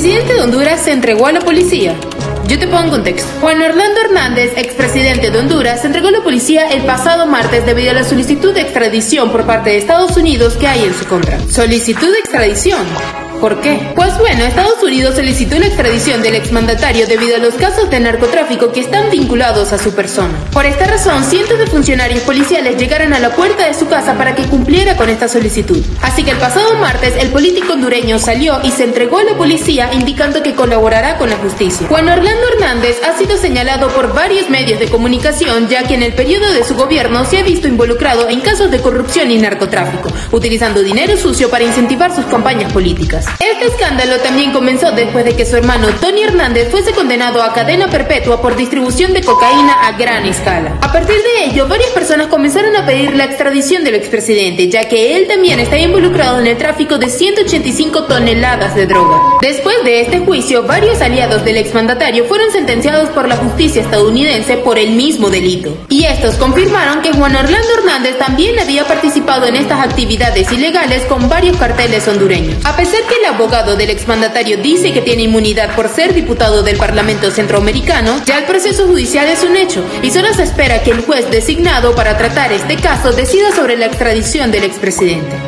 expresidente de Honduras se entregó a la policía. Yo te pongo en contexto. Juan Orlando Hernández, expresidente de Honduras, se entregó a la policía el pasado martes debido a la solicitud de extradición por parte de Estados Unidos que hay en su contra. Solicitud de extradición. ¿Por qué? Pues bueno, Estados Unidos solicitó la extradición del exmandatario debido a los casos de narcotráfico que están vinculados a su persona. Por esta razón, cientos de funcionarios policiales llegaron a la puerta de su casa para que cumpliera con esta solicitud. Así que el pasado martes, el político hondureño salió y se entregó a la policía indicando que colaborará con la justicia. Juan Orlando Hernández ha sido señalado por varios medios de comunicación ya que en el periodo de su gobierno se ha visto involucrado en casos de corrupción y narcotráfico, utilizando dinero sucio para incentivar sus campañas políticas. Este escándalo también comenzó después de que su hermano Tony Hernández fuese condenado a cadena perpetua por distribución de cocaína a gran escala. A partir de ello, varias personas comenzaron a pedir la extradición del expresidente, ya que él también está involucrado en el tráfico de 185 toneladas de droga. Después de este juicio, varios aliados del exmandatario fueron sentenciados por la justicia estadounidense por el mismo delito. Y estos confirmaron que Juan Orlando Hernández también había participado en estas actividades ilegales con varios carteles hondureños. A pesar que abogado del exmandatario dice que tiene inmunidad por ser diputado del Parlamento Centroamericano, ya el proceso judicial es un hecho y solo se espera que el juez designado para tratar este caso decida sobre la extradición del expresidente.